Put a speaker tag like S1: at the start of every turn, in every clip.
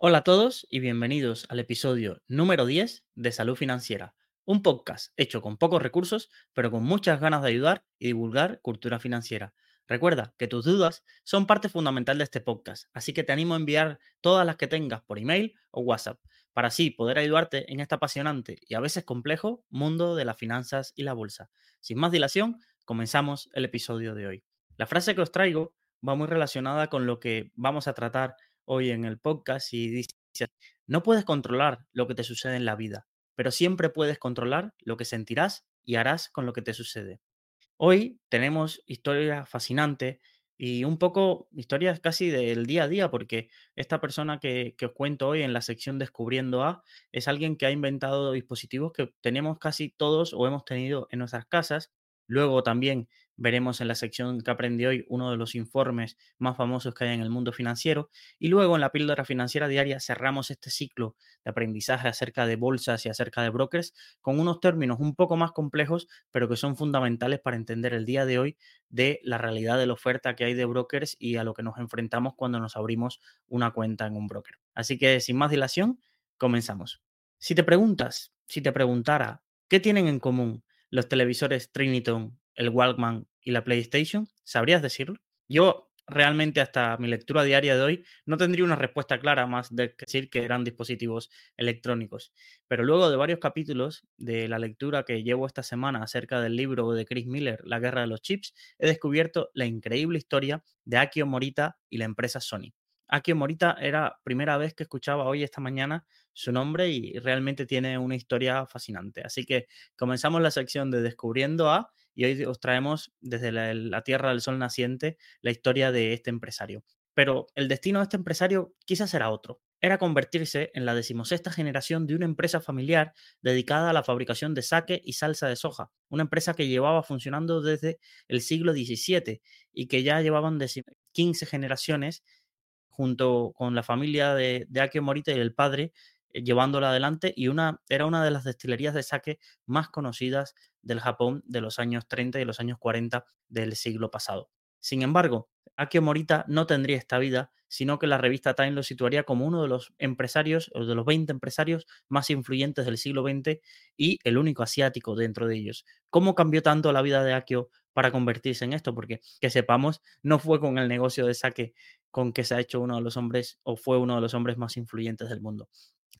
S1: Hola a todos y bienvenidos al episodio número 10 de Salud Financiera, un podcast hecho con pocos recursos, pero con muchas ganas de ayudar y divulgar cultura financiera. Recuerda que tus dudas son parte fundamental de este podcast, así que te animo a enviar todas las que tengas por email o WhatsApp, para así poder ayudarte en este apasionante y a veces complejo mundo de las finanzas y la bolsa. Sin más dilación, comenzamos el episodio de hoy. La frase que os traigo va muy relacionada con lo que vamos a tratar hoy en el podcast y dice, no puedes controlar lo que te sucede en la vida, pero siempre puedes controlar lo que sentirás y harás con lo que te sucede. Hoy tenemos historias fascinantes y un poco historias casi del día a día, porque esta persona que, que, os cuento hoy en la sección Descubriendo A es alguien que ha inventado dispositivos que tenemos casi todos o hemos tenido en nuestras casas. Luego también veremos en la sección que aprendí hoy uno de los informes más famosos que hay en el mundo financiero. Y luego en la píldora financiera diaria cerramos este ciclo de aprendizaje acerca de bolsas y acerca de brokers con unos términos un poco más complejos, pero que son fundamentales para entender el día de hoy de la realidad de la oferta que hay de brokers y a lo que nos enfrentamos cuando nos abrimos una cuenta en un broker. Así que sin más dilación, comenzamos. Si te preguntas, si te preguntara, ¿qué tienen en común los televisores Triniton, el Walkman y la PlayStation? ¿Sabrías decirlo? Yo realmente hasta mi lectura diaria de hoy no tendría una respuesta clara más de decir que eran dispositivos electrónicos. Pero luego de varios capítulos de la lectura que llevo esta semana acerca del libro de Chris Miller, La guerra de los chips, he descubierto la increíble historia de Akio Morita y la empresa Sony. Akio Morita era primera vez que escuchaba hoy esta mañana su nombre y realmente tiene una historia fascinante. Así que comenzamos la sección de Descubriendo a y hoy os traemos desde la, Tierra del Sol naciente la historia de este empresario. Pero el destino de este empresario quizás era otro. Era convertirse en la decimosexta generación de una empresa familiar dedicada a la fabricación de saque y salsa de soja, una empresa que llevaba funcionando desde el siglo XVII y que ya llevaban 15 generaciones junto con la familia de, de Morita y el padre, llevándola adelante y una, era una de las destilerías de sake más conocidas del Japón de los años 30 y los años 40 del siglo pasado. Sin embargo, Akio Morita no tendría esta vida, sino que la revista Time lo situaría como uno de los empresarios, o de los 20 empresarios más influyentes del siglo XX y el único asiático dentro de ellos. ¿Cómo cambió tanto la vida de Akio para convertirse en esto? Porque, que sepamos, no fue con el negocio de saque con que se ha hecho uno de los hombres o fue uno de los hombres más influyentes del mundo.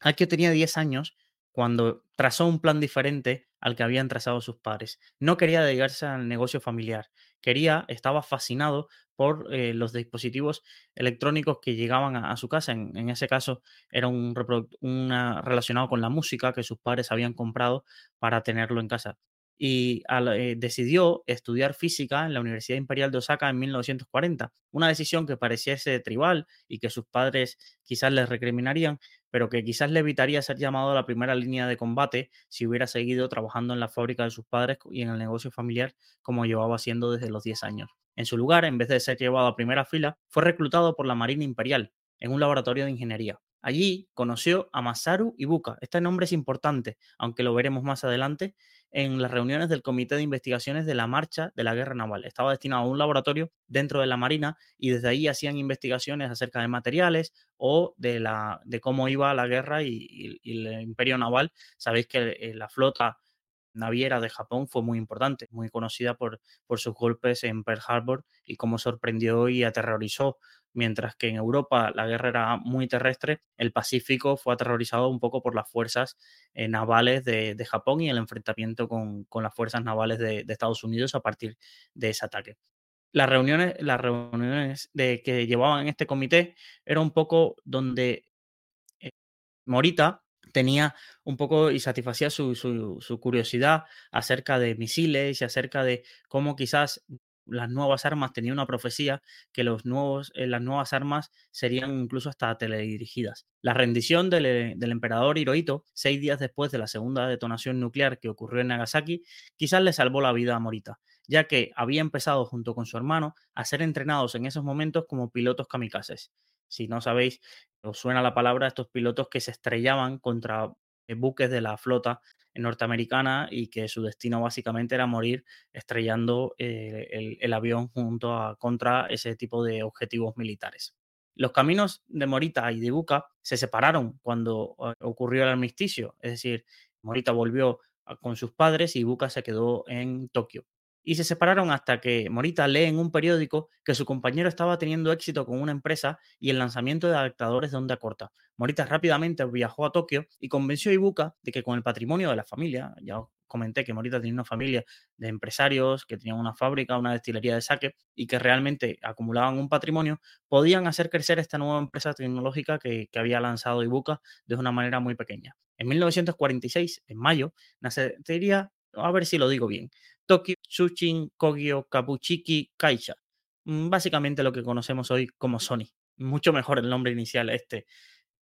S1: Akio tenía 10 años cuando trazó un plan diferente al que habían trazado sus padres. No quería dedicarse al negocio familiar, quería, estaba fascinado por eh, los dispositivos electrónicos que llegaban a, su casa. En, ese caso era un relacionado con la música que sus padres habían comprado para tenerlo en casa y eh, decidió estudiar física en la Universidad Imperial de Osaka en 1940. Una decisión que pareciese tribal y que sus padres quizás les recriminarían, pero que quizás le evitaría ser llamado a la primera línea de combate si hubiera seguido trabajando en la fábrica de sus padres y en el negocio familiar como llevaba haciendo desde los 10 años. En su lugar, en vez de ser llevado a primera fila, fue reclutado por la Marina Imperial en un laboratorio de ingeniería. Allí conoció a Masaru Ibuka. Este nombre es importante, aunque lo veremos más adelante, en las reuniones del Comité de Investigaciones de la Marcha de la Guerra Naval. Estaba destinado a un laboratorio dentro de la Marina y desde ahí hacían investigaciones acerca de materiales o de, la, de cómo iba la guerra y, y, el imperio naval. Sabéis que eh, la flota naviera de Japón fue muy importante, muy conocida por, por sus golpes en Pearl Harbor y cómo sorprendió y aterrorizó mientras que en Europa la guerra era muy terrestre, el Pacífico fue aterrorizado un poco por las fuerzas eh, navales de, Japón y el enfrentamiento con, con las fuerzas navales de, Estados Unidos a partir de ese ataque. Las reuniones, las reuniones de, que llevaban este comité era un poco donde eh, Morita tenía un poco y satisfacía su, su, su, curiosidad acerca de misiles y acerca de cómo quizás las nuevas armas tenía una profecía que los nuevos, eh, las nuevas armas serían incluso hasta teledirigidas. La rendición del, eh, del, emperador Hirohito, seis días después de la segunda detonación nuclear que ocurrió en Nagasaki, quizás le salvó la vida a Morita, ya que había empezado junto con su hermano a ser entrenados en esos momentos como pilotos kamikazes. Si no sabéis, os suena la palabra estos pilotos que se estrellaban contra buques de la flota norteamericana y que su destino básicamente era morir estrellando eh, el, avión junto a contra ese tipo de objetivos militares. Los caminos de Morita y de Ibuka se separaron cuando eh, ocurrió el armisticio, es decir, Morita volvió con sus padres y Ibuka se quedó en Tokio y se separaron hasta que Morita lee en un periódico que su compañero estaba teniendo éxito con una empresa y el lanzamiento de adaptadores de onda corta. Morita rápidamente viajó a Tokio y convenció a Ibuka de que con el patrimonio de la familia, ya os comenté que Morita tenía una familia de empresarios que tenían una fábrica, una destilería de saque y que realmente acumulaban un patrimonio, podían hacer crecer esta nueva empresa tecnológica que, había lanzado Ibuka de una manera muy pequeña. En 1946, en mayo, nacería, a ver si lo digo bien, Tokyo Tsushin Kogyo Kabuchiki Kaisha. Mm, básicamente lo que conocemos hoy como Sony. Mucho mejor el nombre inicial este.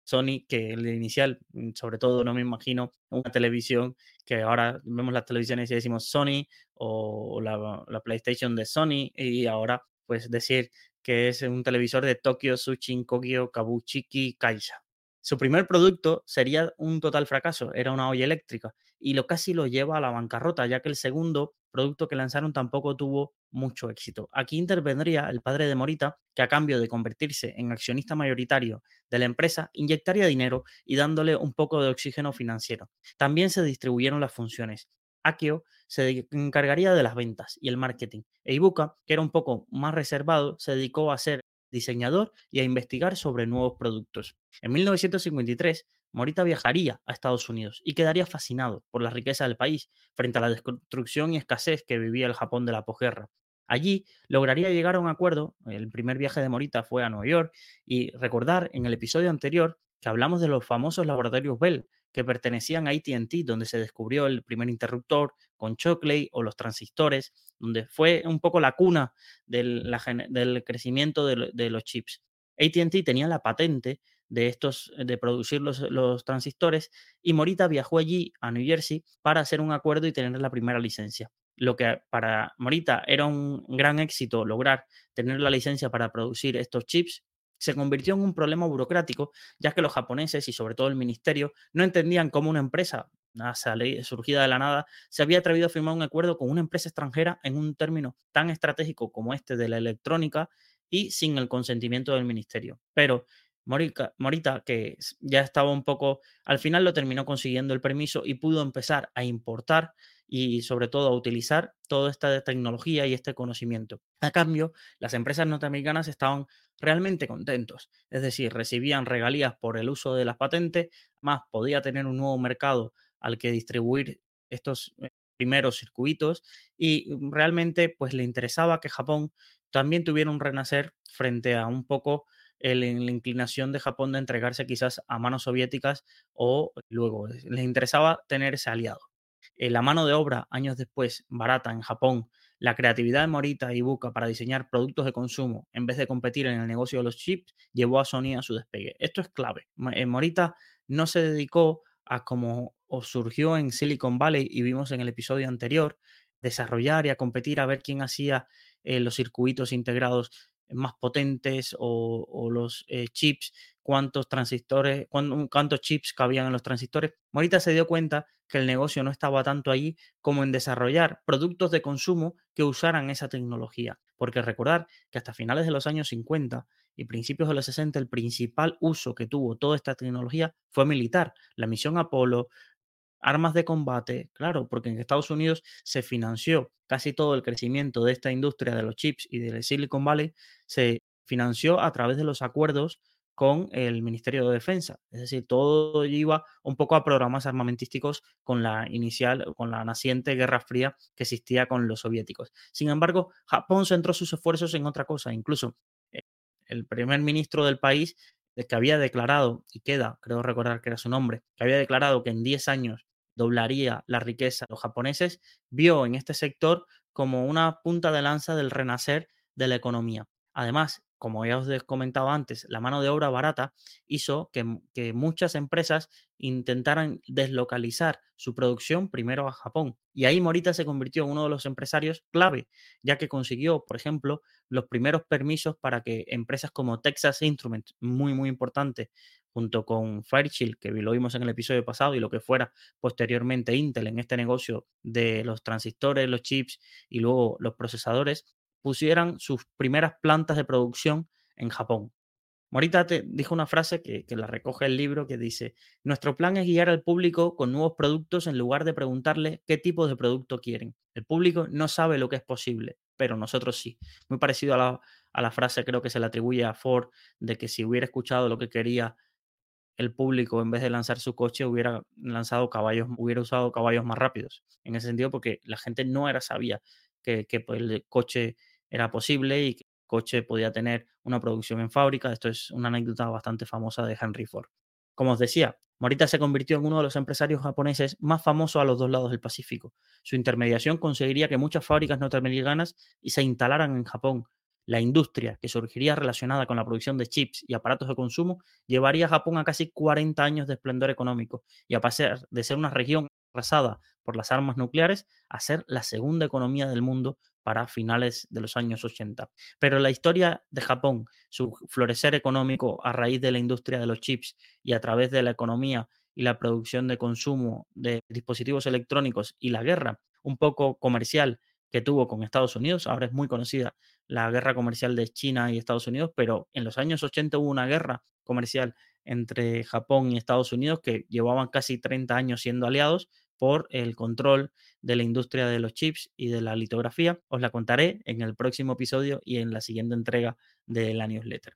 S1: Sony que el inicial, mm, sobre todo no me imagino una televisión que ahora vemos las televisiones y decimos Sony o la, la PlayStation de Sony y ahora pues decir que es un televisor de Tokyo Tsushin Kogyo Kabuchiki Kaisha. Su primer producto sería un total fracaso, era una olla eléctrica, y lo casi lo lleva a la bancarrota, ya que el segundo producto que lanzaron tampoco tuvo mucho éxito. Aquí intervendría el padre de Morita, que a cambio de convertirse en accionista mayoritario de la empresa, inyectaría dinero y dándole un poco de oxígeno financiero. También se distribuyeron las funciones. Akio se encargaría de las ventas y el marketing. E Ibuka, que era un poco más reservado, se dedicó a ser diseñador y a investigar sobre nuevos productos. En 1953, Morita viajaría a Estados Unidos y quedaría fascinado por la riqueza del país frente a la destrucción y escasez que vivía el Japón de la posguerra. Allí lograría llegar a un acuerdo, el primer viaje de Morita fue a Nueva York, y recordar en el episodio anterior que hablamos de los famosos laboratorios Bell que pertenecían a ATT, donde se descubrió el primer interruptor con Shockley o los transistores, donde fue un poco la cuna del, crecimiento de, los chips. ATT tenía la patente de estos, de producir los, los, transistores y Morita viajó allí a New Jersey para hacer un acuerdo y tener la primera licencia. Lo que para Morita era un gran éxito lograr tener la licencia para producir estos chips, se convirtió en un problema burocrático, ya que los japoneses y sobre todo el ministerio no entendían cómo una empresa surgida de la nada se había atrevido a firmar un acuerdo con una empresa extranjera en un término tan estratégico como este de la electrónica y sin el consentimiento del ministerio. Pero Morita, que ya estaba un poco, al final lo terminó consiguiendo el permiso y pudo empezar a importar y sobre todo a utilizar toda esta tecnología y este conocimiento. A cambio, las empresas norteamericanas estaban realmente contentos, es decir, recibían regalías por el uso de las patentes, más podía tener un nuevo mercado al que distribuir estos eh, primeros circuitos y realmente pues le interesaba que Japón también tuviera un renacer frente a un poco la inclinación de Japón de entregarse quizás a manos soviéticas o luego les interesaba tener ese aliado. Eh, la mano de obra, años después, barata en Japón, la creatividad de Morita y Buka para diseñar productos de consumo en vez de competir en el negocio de los chips, llevó a Sony a su despegue. Esto es clave. Eh, Morita no se dedicó a como surgió en Silicon Valley y vimos en el episodio anterior, desarrollar y a competir a ver quién hacía eh, los circuitos integrados más potentes o, los chips, cuántos transistores, cuántos chips cabían en los transistores. Morita se dio cuenta que el negocio no estaba tanto allí como en desarrollar productos de consumo que usaran esa tecnología. Porque recordar que hasta finales de los años 50 y principios de los 60 el principal uso que tuvo toda esta tecnología fue militar. La misión Apolo, armas de combate, claro, porque en Estados Unidos se financió casi todo el crecimiento de esta industria de los chips y del Silicon Valley, se financió a través de los acuerdos con el Ministerio de Defensa. Es decir, todo iba un poco a programas armamentísticos con la inicial, con la naciente Guerra Fría que existía con los soviéticos. Sin embargo, Japón centró sus esfuerzos en otra cosa. Incluso eh, el primer ministro del país, eh, que había declarado, y queda, creo recordar que era su nombre, que había declarado que en 10 años doblaría la riqueza de los japoneses, vio en este sector como una punta de lanza del renacer de la economía. Además, como ya os he comentado antes, la mano de obra barata hizo que, que, muchas empresas intentaran deslocalizar su producción primero a Japón. Y ahí Morita se convirtió en uno de los empresarios clave, ya que consiguió, por ejemplo, los primeros permisos para que empresas como Texas Instruments, muy, muy importante, junto con Fairchild, que lo vimos en el episodio pasado, y lo que fuera posteriormente Intel en este negocio de los transistores, los chips y luego los procesadores, pusieran sus primeras plantas de producción en Japón. Morita te dijo una frase que, que, la recoge el libro que dice, nuestro plan es guiar al público con nuevos productos en lugar de preguntarle qué tipo de producto quieren. El público no sabe lo que es posible, pero nosotros sí. Muy parecido a la, a la frase creo que se le atribuye a Ford de que si hubiera escuchado lo que quería el público en vez de lanzar su coche hubiera lanzado caballos, hubiera usado caballos más rápidos. En ese sentido, porque la gente no era sabía que, que pues, el coche era posible y que coche podía tener una producción en fábrica. Esto es una anécdota bastante famosa de Henry Ford. Como os decía, Morita se convirtió en uno de los empresarios japoneses más famosos a los dos lados del Pacífico. Su intermediación conseguiría que muchas fábricas norteamericanas se instalaran en Japón. La industria que surgiría relacionada con la producción de chips y aparatos de consumo llevaría a Japón a casi 40 años de esplendor económico y a pasar de ser una región arrasada por las armas nucleares a ser la segunda economía del mundo para finales de los años 80. Pero la historia de Japón, su florecer económico a raíz de la industria de los chips y a través de la economía y la producción de consumo de dispositivos electrónicos y la guerra un poco comercial que tuvo con Estados Unidos, ahora es muy conocida la guerra comercial de China y Estados Unidos, pero en los años 80 hubo una guerra comercial entre Japón y Estados Unidos que llevaban casi 30 años siendo aliados por el control de la industria de los chips y de la litografía. Os la contaré en el próximo episodio y en la siguiente entrega de la newsletter.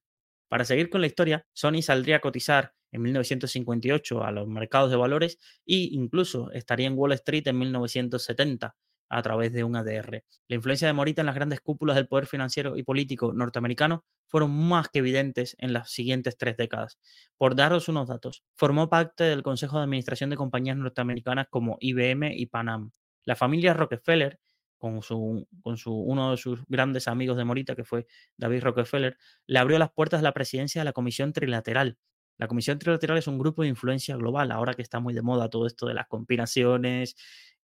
S1: Para seguir con la historia, Sony saldría a cotizar en 1958 a los mercados de valores e incluso estaría en Wall Street en 1970 a través de un ADR. La influencia de Morita en las grandes cúpulas del poder financiero y político norteamericano fueron más que evidentes en las siguientes tres décadas. Por daros unos datos, formó parte del Consejo de Administración de compañías norteamericanas como IBM y Panam. La familia Rockefeller, con, su, uno de sus grandes amigos de Morita, que fue David Rockefeller, le abrió las puertas de la presidencia de la Comisión Trilateral. La Comisión Trilateral es un grupo de influencia global, ahora que está muy de moda todo esto de las conspiraciones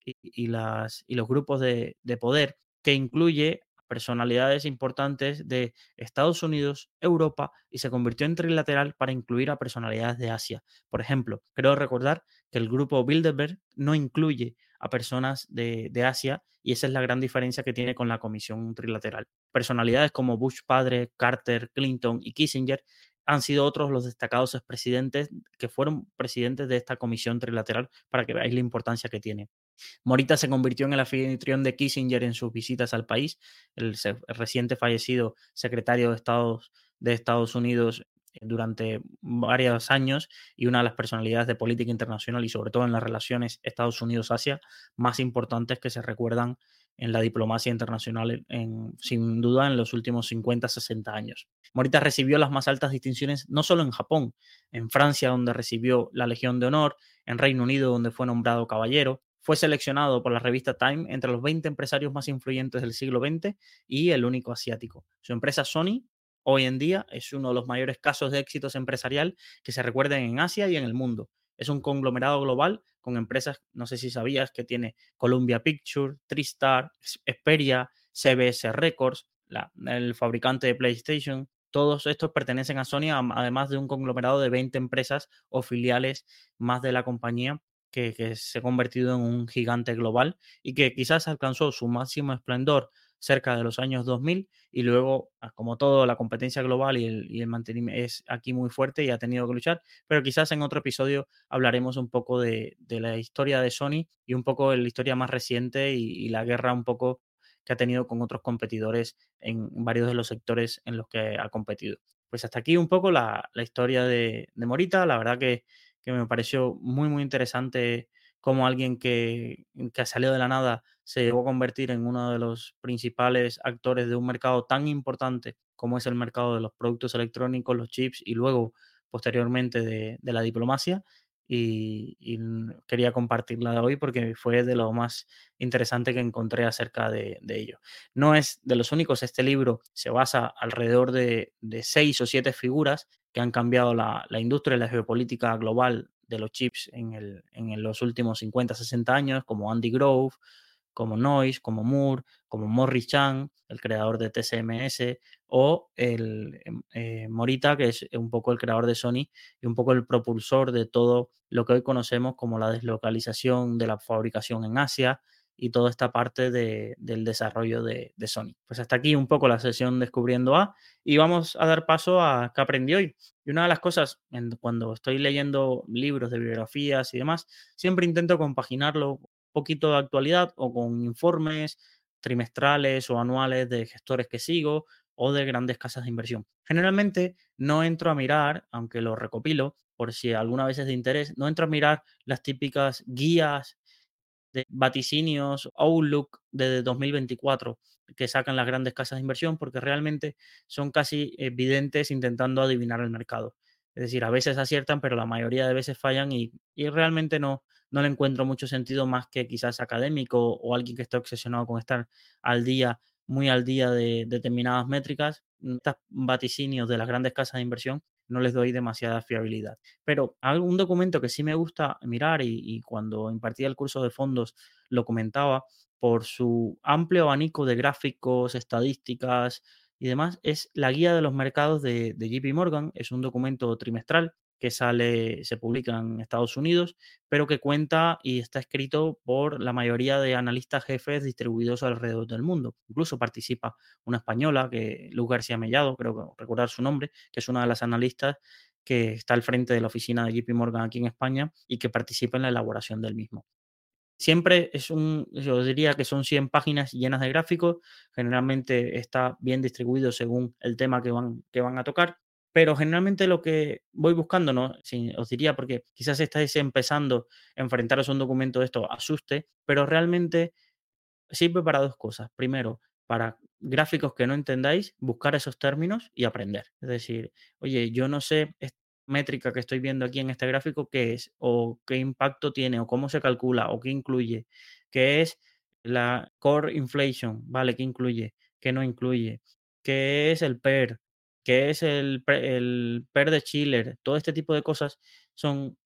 S1: y, los grupos de, de poder, que incluye personalidades importantes de Estados Unidos, Europa y se convirtió en trilateral para incluir a personalidades de Asia. Por ejemplo, creo recordar que el grupo Bilderberg no incluye a personas de, de, Asia y esa es la gran diferencia que tiene con la comisión trilateral. Personalidades como Bush padre, Carter, Clinton y Kissinger han sido otros los destacados expresidentes que fueron presidentes de esta comisión trilateral para que veáis la importancia que tiene. Morita se convirtió en el anfitrión de Kissinger en sus visitas al país. El, reciente fallecido secretario de Estados, de Estados Unidos eh, durante varios años y una de las personalidades de política internacional y sobre todo en las relaciones Estados Unidos-Asia más importantes que se recuerdan en la diplomacia internacional en, sin duda en los últimos 50, 60 años. Morita recibió las más altas distinciones no solo en Japón, en Francia donde recibió la Legión de Honor, en Reino Unido donde fue nombrado caballero, fue seleccionado por la revista Time entre los 20 empresarios más influyentes del siglo XX y el único asiático. Su empresa Sony hoy en día es uno de los mayores casos de éxito empresarial que se recuerden en Asia y en el mundo. Es un conglomerado global con empresas, no sé si sabías, que tiene Columbia Pictures, TriStar, Xperia, CBS Records, el fabricante de PlayStation. Todos estos pertenecen a Sony, además de un conglomerado de 20 empresas o filiales más de la compañía que, se ha convertido en un gigante global y que quizás alcanzó su máximo esplendor cerca de los años 2000 y luego, ah, como todo, la competencia global y el, mantenimiento es aquí muy fuerte y ha tenido que luchar, pero quizás en otro episodio hablaremos un poco de, la historia de Sony y un poco de la historia más reciente y, la guerra un poco que ha tenido con otros competidores en varios de los sectores en los que ha competido. Pues hasta aquí un poco la, historia de, de Morita, la verdad que que me pareció muy, muy interesante como alguien que, que ha de la nada se llegó a convertir en uno de los principales actores de un mercado tan importante como es el mercado de los productos electrónicos, los chips y luego posteriormente de, de la diplomacia y, quería compartirla hoy porque fue de lo más interesante que encontré acerca de, ello. No es de los únicos, este libro se basa alrededor de, seis o siete figuras que han cambiado la, industria y la geopolítica global de los chips en, en los últimos 50, 60 años, como Andy Grove, como Noise, como Moore, como Morris Chang, el creador de TCMS, o el em, eh, Morita, que es un poco el creador de Sony y un poco el propulsor de todo lo que hoy conocemos como la deslocalización de la fabricación en Asia, y toda esta parte de- del desarrollo de, Sony. Pues hasta aquí un poco la sesión Descubriendo A y vamos a dar paso a qué aprendí hoy. Y una de las cosas, cuando estoy leyendo libros de bibliografías y demás, siempre intento compaginarlo poquito de actualidad o con informes trimestrales o anuales de gestores que sigo o de grandes casas de inversión. Generalmente no entro a mirar, aunque lo recopilo, por si alguna vez es de interés, no entro a mirar las típicas guías de vaticinios Outlook de 2024 que sacan las grandes casas de inversión porque realmente son casi evidentes intentando adivinar el mercado. Es decir, a veces aciertan, pero la mayoría de veces fallan y, y realmente no, no le encuentro mucho sentido más que quizás académico o alguien que esté obsesionado con estar al día, muy al día de determinadas métricas. Estos vaticinios de las grandes casas de inversión no les doy demasiada fiabilidad. Pero un documento que sí me gusta mirar y, y cuando impartía el curso de fondos lo comentaba por su amplio abanico de gráficos, estadísticas y demás, es la guía de los mercados de, de JP Morgan. Es un documento trimestral que sale, se publica en Estados Unidos, pero que cuenta y está escrito por la mayoría de analistas jefes distribuidos alrededor del mundo. Incluso participa una española, que Luz García Mellado, creo que recordar su nombre, que es una de las analistas que está al frente de la oficina de JP Morgan aquí en España y que participa en la elaboración del mismo. Siempre es un, yo diría que son 100 páginas llenas de gráficos, generalmente está bien distribuido según el tema que van, que van a tocar, pero generalmente lo que voy buscando, no, os diría porque quizás estáis empezando a enfrentaros a un documento de esto, asuste, pero realmente sirve para dos cosas. Primero, para gráficos que no entendáis, buscar esos términos y aprender. Es decir, oye, yo no sé esta métrica que estoy viendo aquí en este gráfico qué es, o qué impacto tiene, o cómo se calcula, o qué incluye, qué es la core inflation, ¿vale? ¿Qué incluye? ¿Qué no incluye? ¿Qué es el PER? ¿Qué es el, el PER de Schiller? Todo este tipo de cosas son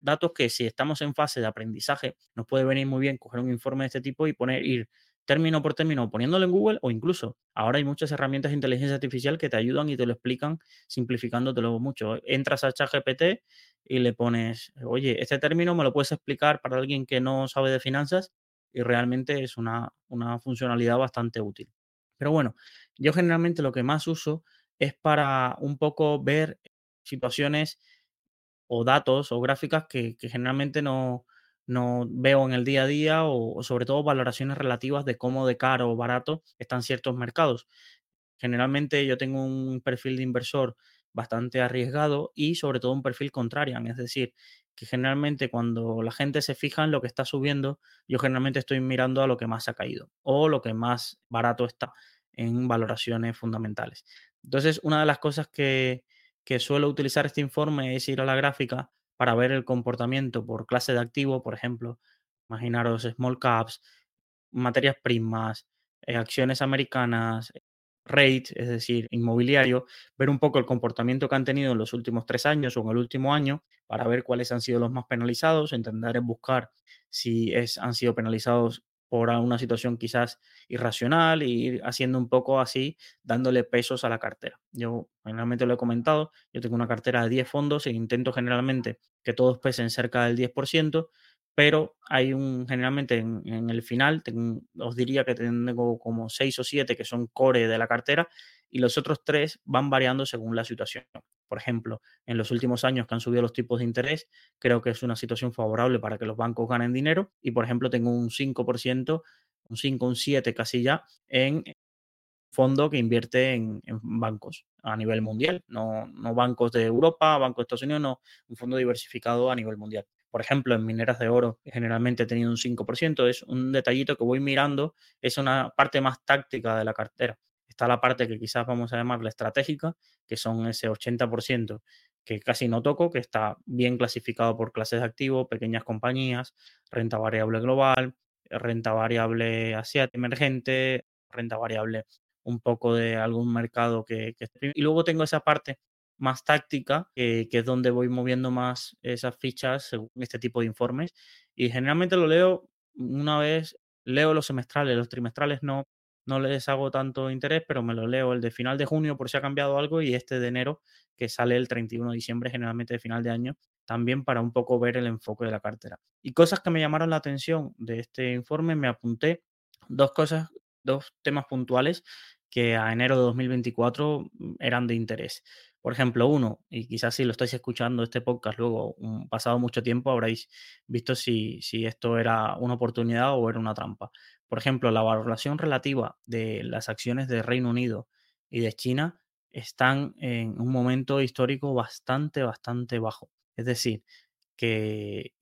S1: datos que si estamos en fase de aprendizaje, nos puede venir muy bien coger un informe de este tipo y poner, ir término por término poniéndolo en Google o incluso ahora hay muchas herramientas de inteligencia artificial que te ayudan y te lo explican simplificándotelo mucho. Entras a ChatGPT y le pones, oye, este término me lo puedes explicar para alguien que no sabe de finanzas y realmente es una, una funcionalidad bastante útil. Pero bueno, yo generalmente lo que más uso es para un poco ver situaciones o datos o gráficas que, generalmente no, no veo en el día a día o, o sobre todo valoraciones relativas de cómo de caro o barato están ciertos mercados. Generalmente yo tengo un perfil de inversor bastante arriesgado y sobre todo un perfil contrarian, es decir, que generalmente cuando la gente se fija en lo que está subiendo, yo generalmente estoy mirando a lo que más ha caído o lo que más barato está en valoraciones fundamentales. Entonces, una de las cosas que, que suelo utilizar este informe es ir a la gráfica para ver el comportamiento por clase de activo, por ejemplo, imaginaros small caps, materias primas, eh, acciones americanas, rate, es decir, inmobiliario, ver un poco el comportamiento que han tenido en los últimos tres años o en el último año para ver cuáles han sido los más penalizados, intentar buscar si es, han sido penalizados por una situación quizás irracional y ir haciendo un poco así, dándole pesos a la cartera. Yo generalmente lo he comentado, yo tengo una cartera de 10 fondos e intento generalmente que todos pesen cerca del 10%, pero hay un, generalmente en, el final, os diría que tengo como 6 o 7 que son core de la cartera y los otros 3 van variando según la situación. Por ejemplo, en los últimos años que han subido los tipos de interés, creo que es una situación favorable para que los bancos ganen dinero y, por ejemplo, tengo un 5%, un 5, un 7 casi ya en fondo que invierte en, en bancos a nivel mundial, no, no bancos de Europa, bancos de Estados Unidos, no, un fondo diversificado a nivel mundial. Por ejemplo, en mineras de oro generalmente he tenido un 5%, es un detallito que voy mirando, es una parte más táctica de la cartera. Está la parte que quizás vamos a llamarla estratégica, que son ese 80% que casi no toco, que está bien clasificado por clases de activos, pequeñas compañías, renta variable global, renta variable asiática emergente, renta variable un poco de algún mercado que, Y luego tengo esa parte más táctica, que es donde voy moviendo más esas fichas según este tipo de informes. Y generalmente lo leo una vez, leo los semestrales, los trimestrales no, no les hago tanto interés, pero me lo leo el de final de junio por si ha cambiado algo y este de enero que sale el 31 de diciembre, generalmente de final de año, también para un poco ver el enfoque de la cartera. Y cosas que me llamaron la atención de este informe, me apunté dos cosas, dos temas puntuales que a enero de 2024 mm, eran de interés. Por ejemplo, uno, y quizás si lo estáis escuchando este podcast luego, un, pasado mucho tiempo, habréis visto si, si esto era una oportunidad o era una trampa. Por ejemplo, la valoración relativa de las acciones de Reino Unido y de China están en un momento histórico bastante, bastante bajo. Es decir, que,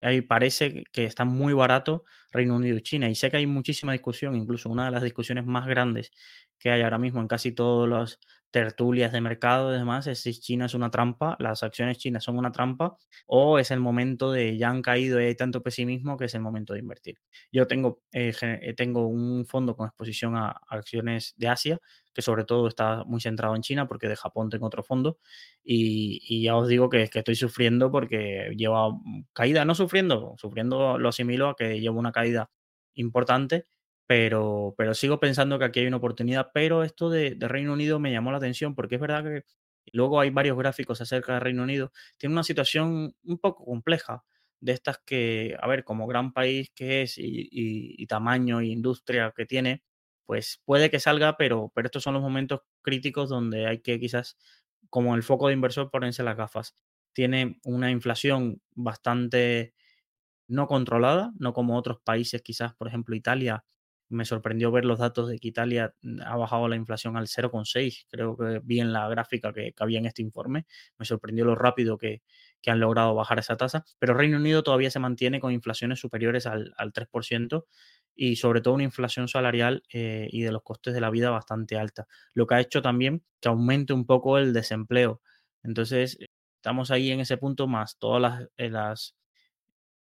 S1: ahí parece que está muy barato Reino Unido y China. Y sé que hay muchísima discusión, incluso una de las discusiones más grandes que hay ahora mismo en casi todas las tertulias de mercado y demás, es si China es una trampa, las acciones chinas son una trampa, o es el momento de ya han caído y hay tanto pesimismo que es el momento de invertir. Yo tengo, eh, eh, tengo un fondo con exposición a acciones de Asia, que sobre todo está muy centrado en China, porque de Japón tengo otro fondo, y, ya os digo que, estoy sufriendo porque llevo caída, no sufriendo, sufriendo lo asimilo a que llevo una caída importante, pero, pero sigo pensando que aquí hay una oportunidad, pero esto de, Reino Unido me llamó la atención porque es verdad que luego hay varios gráficos acerca de Reino Unido, tiene una situación un poco compleja de estas que, a ver, como gran país que es y, tamaño e industria que tiene, pues puede que salga, pero, pero estos son los momentos críticos donde hay que quizás, como el foco de inversor, ponerse las gafas. Tiene una inflación bastante no controlada, no como otros países, quizás, por ejemplo, Italia. Me sorprendió ver los datos de que Italia mm, ha bajado la inflación al 0,6. Creo que vi en la gráfica que, que, había en este informe. Me sorprendió lo rápido que, han logrado bajar esa tasa. Pero Reino Unido todavía se mantiene con inflaciones superiores al, al 3% y sobre todo una inflación salarial eh, y de los costes de la vida bastante alta. Lo que ha hecho también que aumente un poco el desempleo. Entonces, estamos ahí en ese punto más todas las, eh, las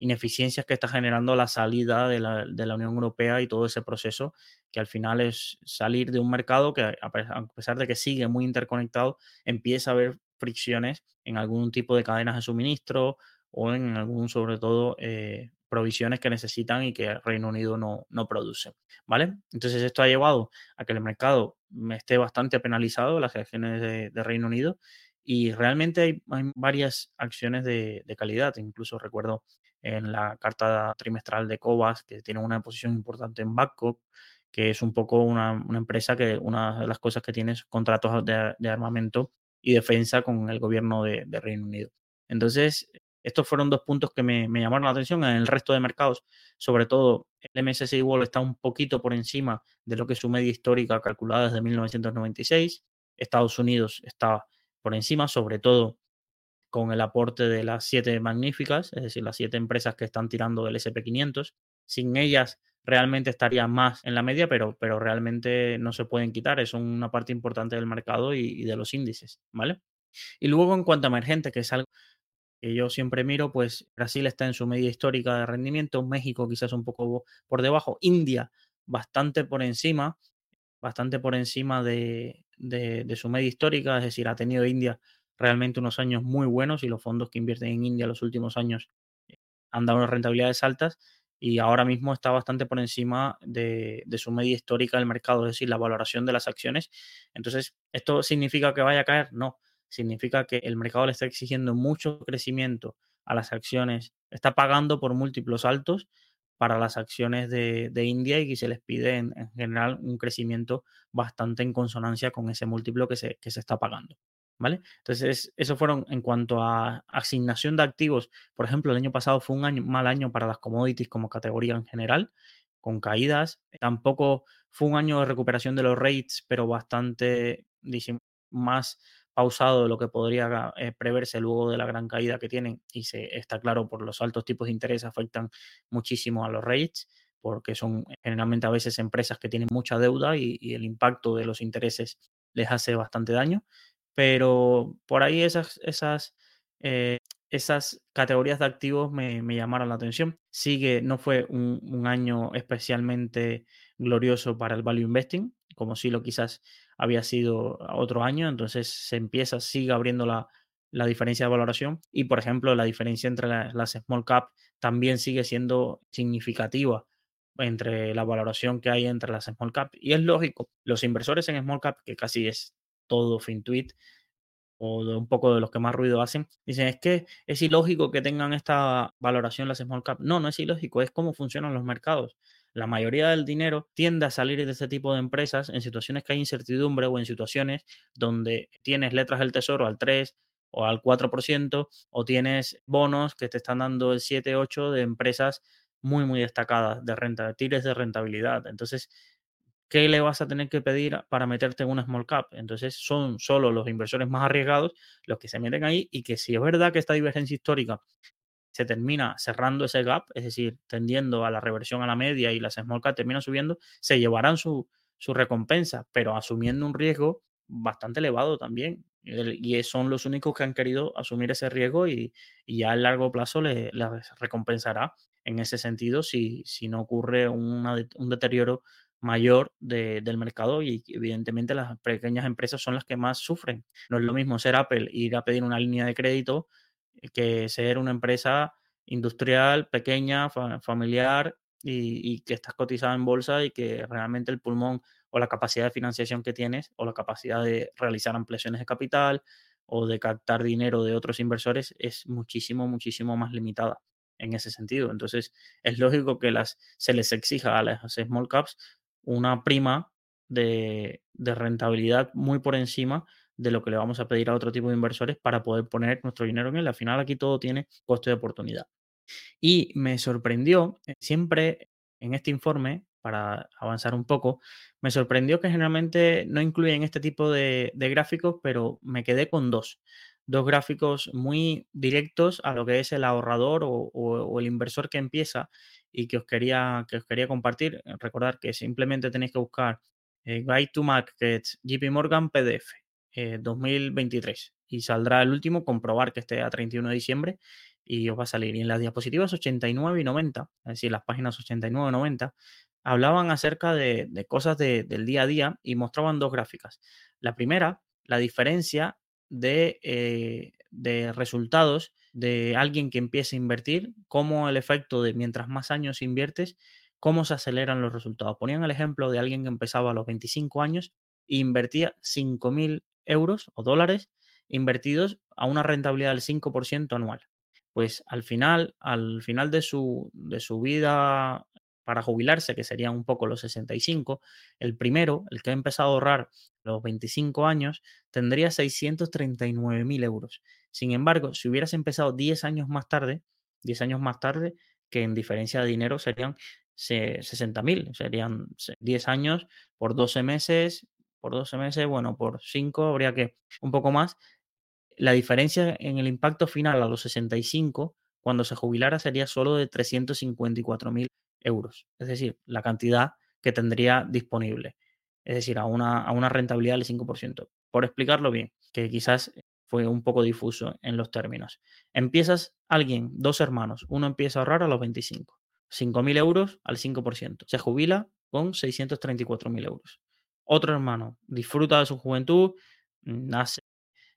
S1: ineficiencias que está generando la salida de la, de la, Unión Europea y todo ese proceso, que al final es salir de un mercado que a pesar de que sigue muy interconectado, empieza a haber fricciones en algún tipo de cadenas de suministro o en algún, sobre todo, eh, provisiones que necesitan y que Reino Unido no, no, produce. ¿Vale? Entonces esto ha llevado a que el mercado esté bastante penalizado, las acciones de, de Reino Unido, y realmente hay, hay varias acciones de, de, calidad. Incluso recuerdo en la carta trimestral de Cobas, que tiene una posición importante en Babcock, que es un poco una, una, empresa que una de las cosas que tiene es contratos de, armamento y defensa con el gobierno de, Reino Unido. Entonces, estos fueron dos puntos que me, me, llamaron la atención. En el resto de mercados, sobre todo, el MSCI World está un poquito por encima de lo que es su media histórica calculada desde 1996. Estados Unidos está por encima, sobre todo con el aporte de las siete magníficas, es decir, las siete empresas que están tirando del SP500. Sin ellas realmente estaría más en la media, pero, pero realmente no se pueden quitar, es una parte importante del mercado y, de los índices, ¿vale? Y luego en cuanto a emergente, que es algo que yo siempre miro, pues Brasil está en su media histórica de rendimiento, México quizás un poco por debajo, India bastante por encima, bastante por encima de, de, de su media histórica, es decir, ha tenido India realmente unos años muy buenos y los fondos que invierten en India los últimos años eh, han dado unas rentabilidades altas y ahora mismo está bastante por encima de, su media histórica del mercado, es decir, la valoración de las acciones. Entonces, ¿esto significa que vaya a caer? No, significa que el mercado le está exigiendo mucho crecimiento a las acciones, está pagando por múltiplos altos para las acciones de, India y se les pide en, en, general un crecimiento bastante en consonancia con ese múltiplo que se, que se está pagando. ¿Vale? Entonces, eso fueron en cuanto a asignación de activos. Por ejemplo, el año pasado fue un año, mal año para las commodities como categoría en general, con caídas. Tampoco fue un año de recuperación de los rates, pero bastante más pausado de lo que podría eh, preverse luego de la gran caída que tienen. Y se, está claro, por los altos tipos de interés afectan muchísimo a los rates, porque son generalmente a veces empresas que tienen mucha deuda y, y el impacto de los intereses les hace bastante daño pero por ahí esas, esas, eh, esas categorías de activos me, llamaron la atención. Sigue, no fue un, año especialmente glorioso para el value investing, como si lo quizás había sido otro año, entonces se empieza, sigue abriendo la, la diferencia de valoración y, por ejemplo, la diferencia entre la, las small cap también sigue siendo significativa entre la valoración que hay entre las small cap. Y es lógico, los inversores en small cap, que casi es todo FinTweet, o de un poco de los que más ruido hacen, dicen es que es ilógico que tengan esta valoración las small cap. No, no es ilógico, es cómo funcionan los mercados. La mayoría del dinero tiende a salir de este tipo de empresas en situaciones que hay incertidumbre o en situaciones donde tienes letras del tesoro al 3 o al 4% o tienes bonos que te están dando el 7, 8 de empresas muy, muy destacadas de renta, tires de rentabilidad. Entonces, ¿qué le vas a tener que pedir para meterte en una small cap? Entonces son solo los inversores más arriesgados los que se meten ahí y que si es verdad que esta divergencia histórica se termina cerrando ese gap, es decir, tendiendo a la reversión a la media y las small cap terminan subiendo, se llevarán su, su recompensa, pero asumiendo un riesgo bastante elevado también. Y son los únicos que han querido asumir ese riesgo y, ya a largo plazo les, recompensará en ese sentido si, si no ocurre un deterioro mayor del mercado y evidentemente las pequeñas empresas son las que más sufren. No es lo mismo ser Apple ir a pedir una línea de crédito eh, que ser una empresa industrial, pequeña, familiar y, que estás cotizada en bolsa y que realmente el pulmón o la capacidad de financiación que tienes o la capacidad de realizar ampliaciones de capital o de captar dinero de otros inversores es muchísimo, muchísimo más limitada en ese sentido. Entonces, es lógico que las, se les exija a las small caps una prima de, rentabilidad muy por encima de lo que le vamos a pedir a otro tipo de inversores para poder poner nuestro dinero en él. Al final aquí todo tiene coste de oportunidad. Y me sorprendió, eh, siempre en este informe, para avanzar un poco, me sorprendió que generalmente no incluyen este tipo de, gráficos, pero me quedé con dos. Dos gráficos muy directos a lo que es el ahorrador o el inversor que empieza y que os quería, que os quería compartir. Eh, recordar que simplemente tenéis que buscar eh, Guide to Markets JP Morgan PDF 2023 eh, y saldrá el último, comprobar que esté a 31 de diciembre y os va a salir. Y en las diapositivas 89 y 90, es decir, las páginas 89 y 90, hablaban acerca de, cosas del día a día y mostraban dos gráficas. La primera, la diferencia de, de resultados de alguien que empiece a invertir, cómo el efecto de mientras más años inviertes, cómo se aceleran los resultados. Ponían el ejemplo de alguien que empezaba a los 25 años e invertía 5.000 euros o dólares invertidos a una rentabilidad del 5% anual. Pues al final, al final de su, de su vida para jubilarse, que serían un poco los 65, el primero, el que ha empezado a ahorrar los 25 años, tendría 639.000 euros. Sin embargo, si hubieras empezado 10 años más tarde, 10 años más tarde, que en diferencia de dinero serían 60.000, serían 10 años por 12 meses, por 12 meses, bueno, por 5 habría que un poco más. La diferencia en el impacto final a los 65, cuando se jubilara, sería solo de 354.000 euros, es decir, la cantidad que tendría disponible, es decir, a una, a una rentabilidad del 5%. Por explicarlo bien, que quizás fue un poco difuso en los términos. Empiezas alguien, dos hermanos, uno empieza a ahorrar a los 25, 5.000 euros al 5%, se jubila con 634.000 euros. Otro hermano disfruta de su juventud, nace,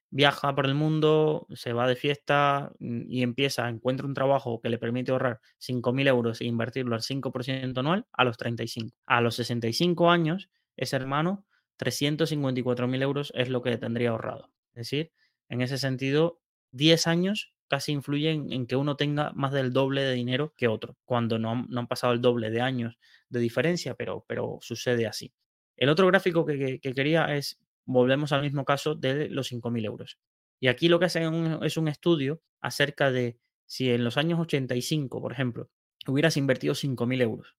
S1: viaja por el mundo, se va de fiesta mm, y empieza, encuentra un trabajo que le permite ahorrar 5.000 euros e invertirlo al 5% anual a los 35. A los 65 años, ese hermano, 354.000 euros es lo que tendría ahorrado. Es decir, en ese sentido, 10 años casi influyen en que uno tenga más del doble de dinero que otro, cuando no, han pasado el doble de años de diferencia, pero, pero sucede así. El otro gráfico que, quería es, volvemos al mismo caso de los 5.000 euros. Y aquí lo que hacen es un estudio acerca de si en los años 85, por ejemplo, hubieras invertido 5.000 euros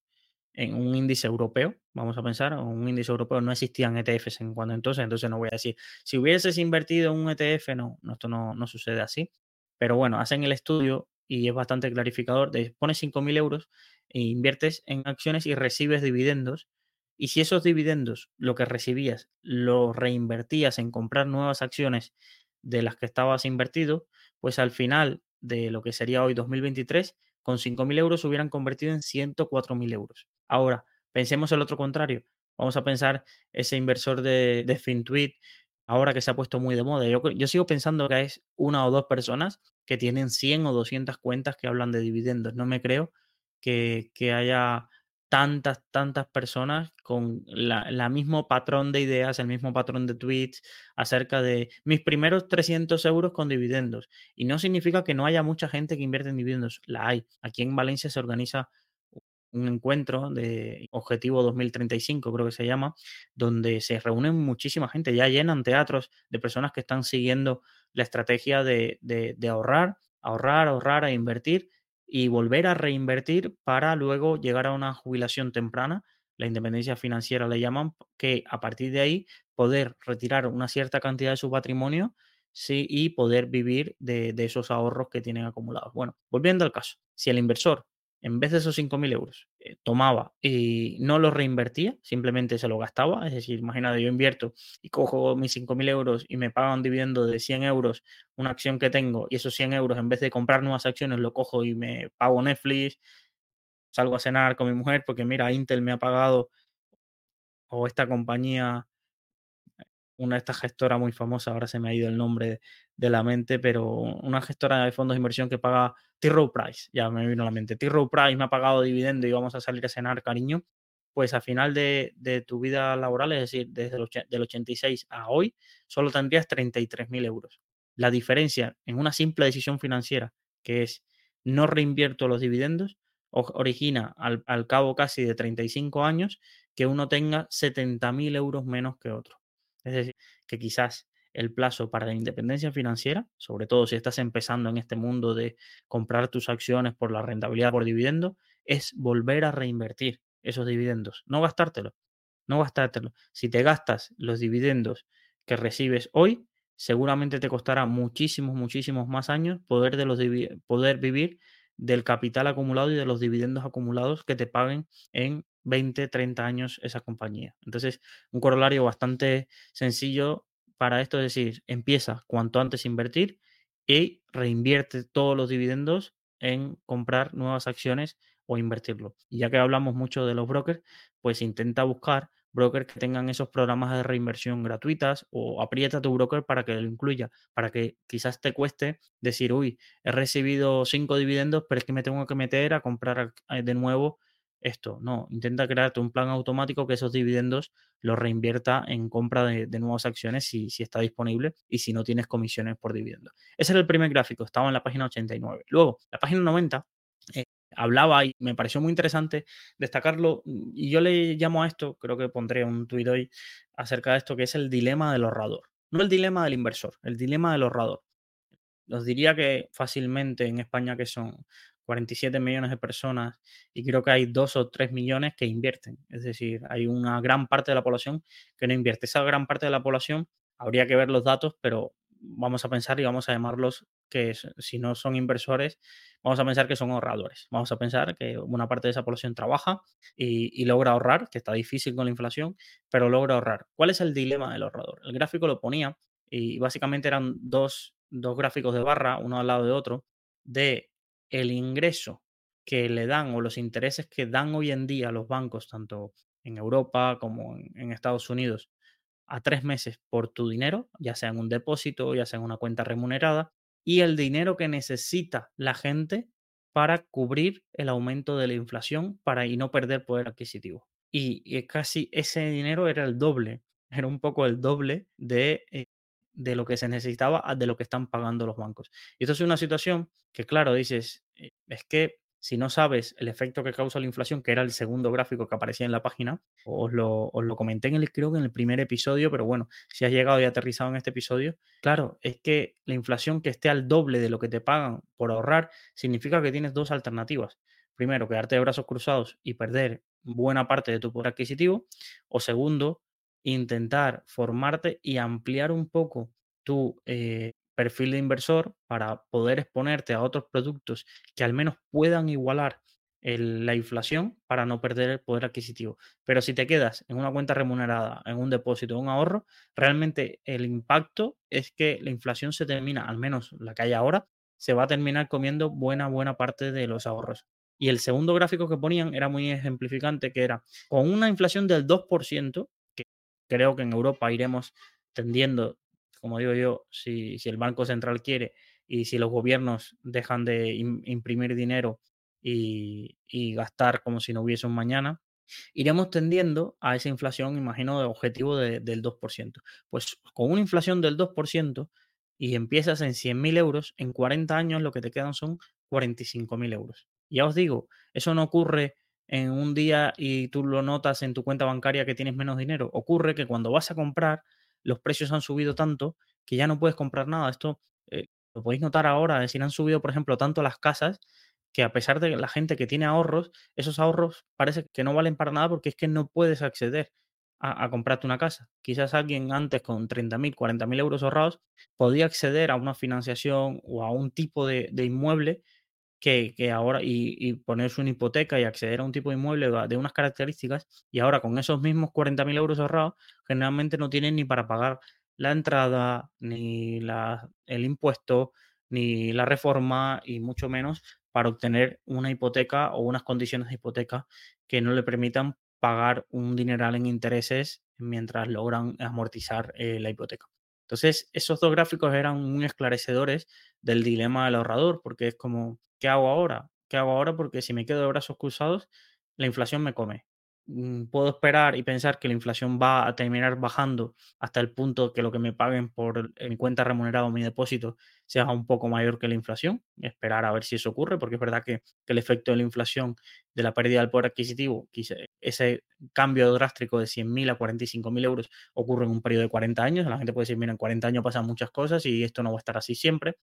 S1: en un índice europeo, vamos a pensar, un índice europeo no existían ETFs en cuando entonces, entonces no voy a decir, si hubieses invertido en un ETF, no, esto no, no sucede así, pero bueno, hacen el estudio y es bastante clarificador, de pones 5.000 euros e inviertes en acciones y recibes dividendos, y si esos dividendos, lo que recibías, lo reinvertías en comprar nuevas acciones de las que estabas invertido, pues al final de lo que sería hoy 2023, con 5.000 euros se hubieran convertido en 104.000 euros. Ahora, pensemos el otro contrario. Vamos a pensar ese inversor de, de FinTweet, ahora que se ha puesto muy de moda. Yo, yo sigo pensando que es una o dos personas que tienen 100 o 200 cuentas que hablan de dividendos. No me creo que, haya tantas, tantas personas con la, mismo patrón de ideas, el mismo patrón de tweets acerca de mis primeros 300 euros con dividendos. Y no significa que no haya mucha gente que invierte en dividendos, la hay. Aquí en Valencia se organiza un encuentro de Objetivo 2035, creo que se llama, donde se reúnen muchísima gente, ya llenan teatros de personas que están siguiendo la estrategia de, de ahorrar, ahorrar, ahorrar e invertir y volver a reinvertir para luego llegar a una jubilación temprana, la independencia financiera le llaman, que a partir de ahí poder retirar una cierta cantidad de su patrimonio sí, y poder vivir de, de esos ahorros que tienen acumulados. Bueno, volviendo al caso, si el inversor en vez de esos 5.000 euros, eh, tomaba y no los reinvertía, simplemente se lo gastaba. Es decir, imagínate, yo invierto y cojo mis 5.000 euros y me pagan un dividendo de 100 euros una acción que tengo y esos 100 euros en vez de comprar nuevas acciones lo cojo y me pago Netflix, salgo a cenar con mi mujer porque mira, Intel me ha pagado o esta compañía una de estas gestoras muy famosas, ahora se me ha ido el nombre de la mente, pero una gestora de fondos de inversión que paga T. Rowe Price, ya me vino a la mente. T. Rowe Price me ha pagado dividendo y vamos a salir a cenar, cariño. Pues a final de, tu vida laboral, es decir, desde el del 86 a hoy, solo tendrías 33.000 euros. La diferencia en una simple decisión financiera, que es no reinvierto los dividendos, origina al, al cabo casi de 35 años que uno tenga 70.000 euros menos que otro. Es decir, que quizás el plazo para la independencia financiera, sobre todo si estás empezando en este mundo de comprar tus acciones por la rentabilidad por dividendo, es volver a reinvertir esos dividendos, no gastártelo, no gastártelo. Si te gastas los dividendos que recibes hoy, seguramente te costará muchísimos, muchísimos más años poder, de los, poder vivir del capital acumulado y de los dividendos acumulados que te paguen en 20, 30 años esa compañía. Entonces, un corolario bastante sencillo para esto es decir, empieza cuanto antes a invertir y reinvierte todos los dividendos en comprar nuevas acciones o invertirlo. Y ya que hablamos mucho de los brokers, pues intenta buscar brokers que tengan esos programas de reinversión gratuitas o aprieta tu broker para que lo incluya, para que quizás te cueste decir, uy, he recibido cinco dividendos, pero es que me tengo que meter a comprar eh, de nuevo esto. No, intenta crearte un plan automático que esos dividendos los reinvierta en compra de, nuevas acciones si, si, está disponible y si no tienes comisiones por dividendo. Ese era el primer gráfico, estaba en la página 89. Luego, la página 90 eh, hablaba y me pareció muy interesante destacarlo y yo le llamo a esto, creo que pondré un tuit hoy acerca de esto, que es el dilema del ahorrador. No el dilema del inversor, el dilema del ahorrador. Os diría que fácilmente en España, que son 47 millones de personas y creo que hay 2 o 3 millones que invierten. Es decir, hay una gran parte de la población que no invierte. Esa gran parte de la población, habría que ver los datos, pero vamos a pensar y vamos a llamarlos que si no son inversores, vamos a pensar que son ahorradores. Vamos a pensar que una parte de esa población trabaja y, y, logra ahorrar, que está difícil con la inflación, pero logra ahorrar. ¿Cuál es el dilema del ahorrador? El gráfico lo ponía y básicamente eran dos, dos gráficos de barra, uno al lado de otro, de el ingreso que le dan o los intereses que dan hoy en día los bancos, tanto en Europa como en, Estados Unidos, a tres meses por tu dinero, ya sea en un depósito, ya sea en una cuenta remunerada, y el dinero que necesita la gente para cubrir el aumento de la inflación para y no perder poder adquisitivo. Y, casi ese dinero era el doble, era un poco el doble de eh, de lo que se necesitaba de lo que están pagando los bancos. Y esto es una situación que, claro, dices, eh, es que si no sabes el efecto que causa la inflación, que era el segundo gráfico que aparecía en la página, os lo, os lo comenté en el, creo que en el primer episodio, pero bueno, si has llegado y aterrizado en este episodio, claro, es que la inflación que esté al doble de lo que te pagan por ahorrar, significa que tienes dos alternativas. Primero, quedarte de brazos cruzados y perder buena parte de tu poder adquisitivo. O segundo, intentar formarte y ampliar un poco tu eh, perfil de inversor para poder exponerte a otros productos que al menos puedan igualar la inflación para no perder el poder adquisitivo. Pero si te quedas en una cuenta remunerada, en un depósito, en un ahorro, realmente el impacto es que la inflación se termina, al menos la que hay ahora, se va a terminar comiendo buena, buena parte de los ahorros. Y el segundo gráfico que ponían era muy ejemplificante, que era con una inflación del 2%, creo que en Europa iremos tendiendo, como digo yo, si, el Banco Central quiere y si los gobiernos dejan de imprimir dinero y, y gastar como si no hubiese un mañana, iremos tendiendo a esa inflación, imagino, de objetivo de- del 2%. Pues con una inflación del 2% y empiezas en 100.000 euros, en 40 años lo que te quedan son 45.000 euros. Ya os digo, eso no ocurre en un día y tú lo notas en tu cuenta bancaria que tienes menos dinero. Ocurre que cuando vas a comprar, los precios han subido tanto que ya no puedes comprar nada. Esto eh, lo podéis notar ahora, es decir, han subido, por ejemplo, tanto las casas que a pesar de la gente que tiene ahorros, esos ahorros parece que no valen para nada porque es que no puedes acceder a, comprarte una casa. Quizás alguien antes con 30.000, 40.000 euros ahorrados podía acceder a una financiación o a un tipo de inmueble que, ahora y, ponerse una hipoteca y acceder a un tipo de inmueble de unas características y ahora con esos mismos 40.000 euros ahorrados generalmente no tienen ni para pagar la entrada, ni la, el impuesto, ni la reforma y mucho menos para obtener una hipoteca o unas condiciones de hipoteca que no le permitan pagar un dineral en intereses mientras logran amortizar eh, la hipoteca. Entonces, esos dos gráficos eran muy esclarecedores del dilema del ahorrador, porque es como, ¿qué hago ahora? ¿Qué hago ahora? Porque si me quedo de brazos cruzados, la inflación me come. Mm, Puedo esperar y pensar que la inflación va a terminar bajando hasta el punto que lo que me paguen por mi cuenta remunerada o mi depósito sea un poco mayor que la inflación. Esperar a ver si eso ocurre, porque es verdad que, que el efecto de la inflación, de la pérdida del poder adquisitivo, ese cambio drástico de 100.000 a 45.000 euros ocurre en un periodo de 40 años. La gente puede decir, mira, en 40 años pasan muchas cosas y esto no va a estar así siempre.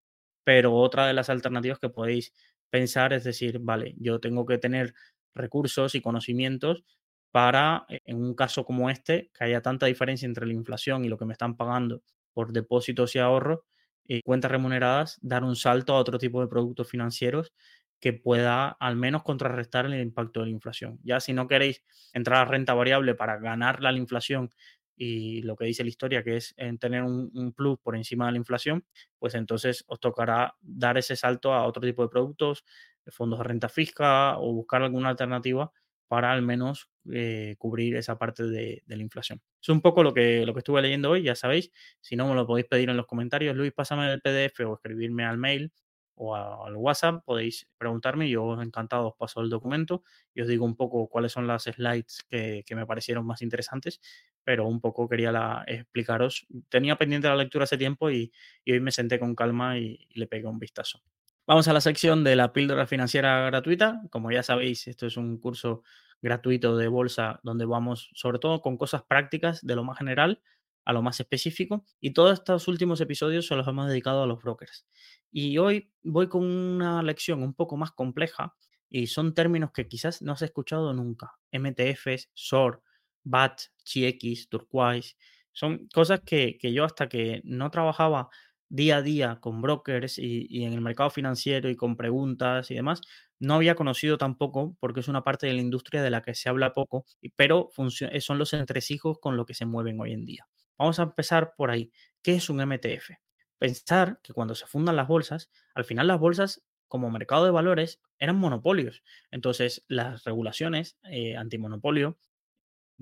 S1: Pero otra de las alternativas que podéis pensar es decir, vale, yo tengo que tener recursos y conocimientos para, eh, en un caso como este, que haya tanta diferencia entre la inflación y lo que me están pagando por depósitos y ahorros y cuentas remuneradas, dar un salto a otro tipo de productos financieros que pueda al menos contrarrestar el impacto de la inflación. Ya si no queréis entrar a renta variable para ganarla a la inflación y lo que dice la historia, que es en tener un, un plus por encima de la inflación, pues entonces os tocará dar ese salto a otro tipo de productos, fondos de renta fija o buscar alguna alternativa para al menos eh, cubrir esa parte de, la inflación. Es un poco lo que, lo que estuve leyendo hoy, ya sabéis. Si no, me lo podéis pedir en los comentarios. Luis, pásame el PDF o escribirme al mail o al WhatsApp. Podéis preguntarme. Yo encantado os paso el documento y os digo un poco cuáles son las slides que, que me parecieron más interesantes. Pero un poco quería la- explicaros. Tenía pendiente la lectura hace tiempo y, hoy me senté con calma y, y le pegué un vistazo. Vamos a la sección de la píldora financiera gratuita. Como ya sabéis, esto es un curso gratuito de bolsa donde vamos sobre todo con cosas prácticas de lo más general a lo más específico y todos estos últimos episodios se los hemos dedicado a los brokers. Y hoy voy con una lección un poco más compleja y son términos que quizás no has escuchado nunca. MTFs, SOR, BAT, CX, Turquoise. Son cosas que, que yo hasta que no trabajaba día a día con brokers y, y en el mercado financiero y con preguntas y demás, no había conocido tampoco porque es una parte de la industria de la que se habla poco, pero eh, son los entresijos con lo que se mueven hoy en día. Vamos a empezar por ahí. ¿Qué es un MTF? Pensar que cuando se fundan las bolsas, al final las bolsas como mercado de valores eran monopolios. Entonces, las regulaciones eh, antimonopolio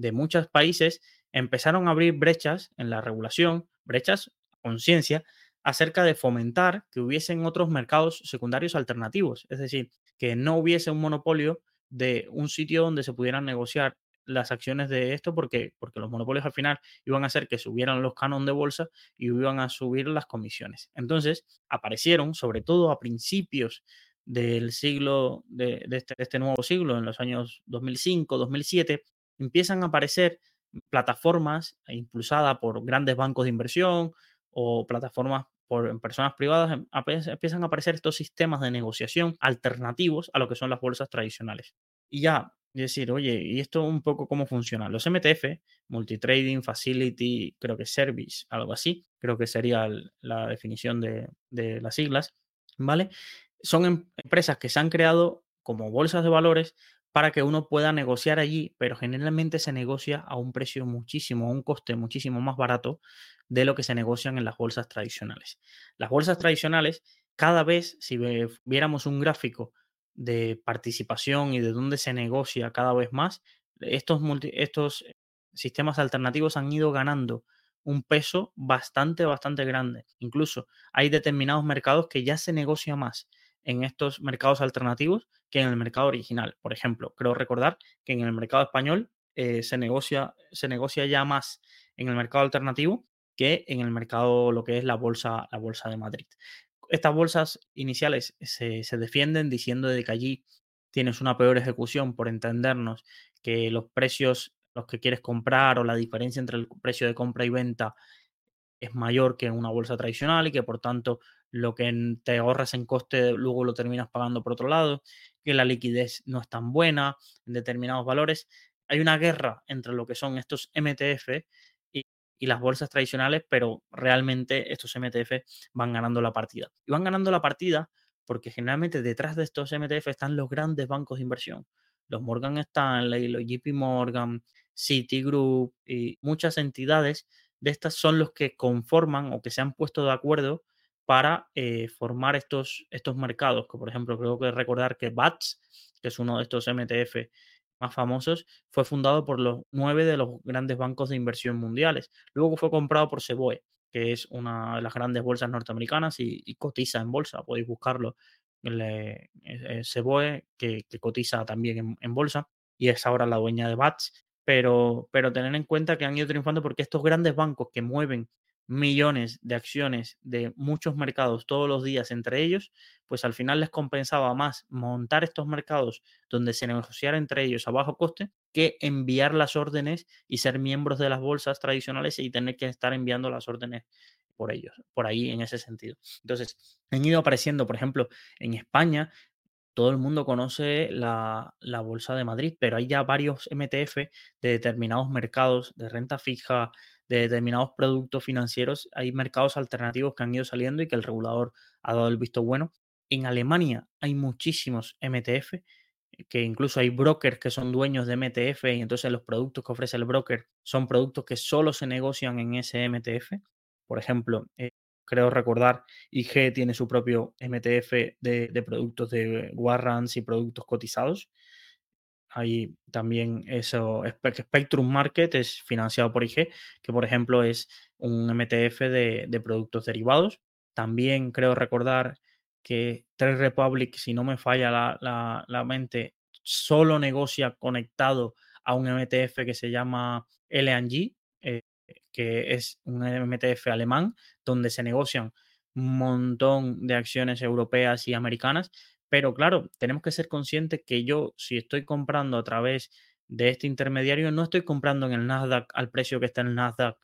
S1: de muchos países empezaron a abrir brechas en la regulación, brechas conciencia, acerca de fomentar que hubiesen otros mercados secundarios alternativos, es decir, que no hubiese un monopolio de un sitio donde se pudieran negociar las acciones de esto porque, porque los monopolios al final iban a hacer que subieran los canon de bolsa y iban a subir las comisiones. Entonces aparecieron, sobre todo a principios del siglo, de, de este, de este nuevo siglo, en los años 2005, 2007, empiezan a aparecer plataformas impulsadas por grandes bancos de inversión o plataformas por personas privadas, em- empiezan a aparecer estos sistemas de negociación alternativos a lo que son las bolsas tradicionales. Y ya, decir, oye, ¿y esto un poco cómo funciona? Los MTF, Multitrading Facility, creo que Service, algo así, creo que sería la definición de, de las siglas, ¿vale? Son em- empresas que se han creado como bolsas de valores para que uno pueda negociar allí, pero generalmente se negocia a un precio muchísimo, a un coste muchísimo más barato de lo que se negocian en las bolsas tradicionales. Las bolsas tradicionales, cada vez, si viéramos un gráfico de participación y de dónde se negocia cada vez más, estos, estos sistemas alternativos han ido ganando un peso bastante, bastante grande. Incluso hay determinados mercados que ya se negocia más en estos mercados alternativos que en el mercado original. Por ejemplo, creo recordar que en el mercado español eh, se, negocia, se negocia ya más en el mercado alternativo que en el mercado, lo que es la bolsa, la bolsa de Madrid. Estas bolsas iniciales se, se defienden diciendo de que allí tienes una peor ejecución por entendernos que los precios, los que quieres comprar o la diferencia entre el precio de compra y venta es mayor que en una bolsa tradicional y que por tanto lo que te ahorras en coste luego lo terminas pagando por otro lado, que la liquidez no es tan buena en determinados valores. Hay una guerra entre lo que son estos MTF y, y las bolsas tradicionales, pero realmente estos MTF van ganando la partida. Y van ganando la partida porque generalmente detrás de estos MTF están los grandes bancos de inversión, los Morgan Stanley, los JP Morgan, Citigroup y muchas entidades de estas son los que conforman o que se han puesto de acuerdo para eh, formar estos, estos mercados, que por ejemplo creo que recordar que BATS, que es uno de estos MTF más famosos, fue fundado por los nueve de los grandes bancos de inversión mundiales. Luego fue comprado por Seboe, que es una de las grandes bolsas norteamericanas y, cotiza en bolsa, podéis buscarlo. El, Seboe, que, cotiza también en, en bolsa y es ahora la dueña de BATS pero, pero tener en cuenta que han ido triunfando porque estos grandes bancos que mueven millones de acciones de muchos mercados todos los días entre ellos, pues al final les compensaba más montar estos mercados donde se negociara entre ellos a bajo coste que enviar las órdenes y ser miembros de las bolsas tradicionales y tener que estar enviando las órdenes por ellos, por ahí en ese sentido. Entonces, han ido apareciendo, por ejemplo, en España todo el mundo conoce la, Bolsa de Madrid, pero hay ya varios MTF de determinados mercados de renta fija, de determinados productos financieros. Hay mercados alternativos que han ido saliendo y que el regulador ha dado el visto bueno. En Alemania hay muchísimos MTF, que incluso hay brokers que son dueños de MTF y entonces los productos que ofrece el broker son productos que solo se negocian en ese MTF. Por ejemplo, eh, creo recordar, IG tiene su propio MTF de, productos de warrants y productos cotizados. Hay también eso, Spectrum Market es financiado por IG, que por ejemplo es un MTF de, productos derivados. También creo recordar que Trade Republic, si no me falla la, la mente, solo negocia conectado a un MTF que se llama LNG, que es un MTF alemán, donde se negocian un montón de acciones europeas y americanas. Pero claro, tenemos que ser conscientes que yo, si estoy comprando a través de este intermediario, no estoy comprando en el Nasdaq al precio que está en el Nasdaq,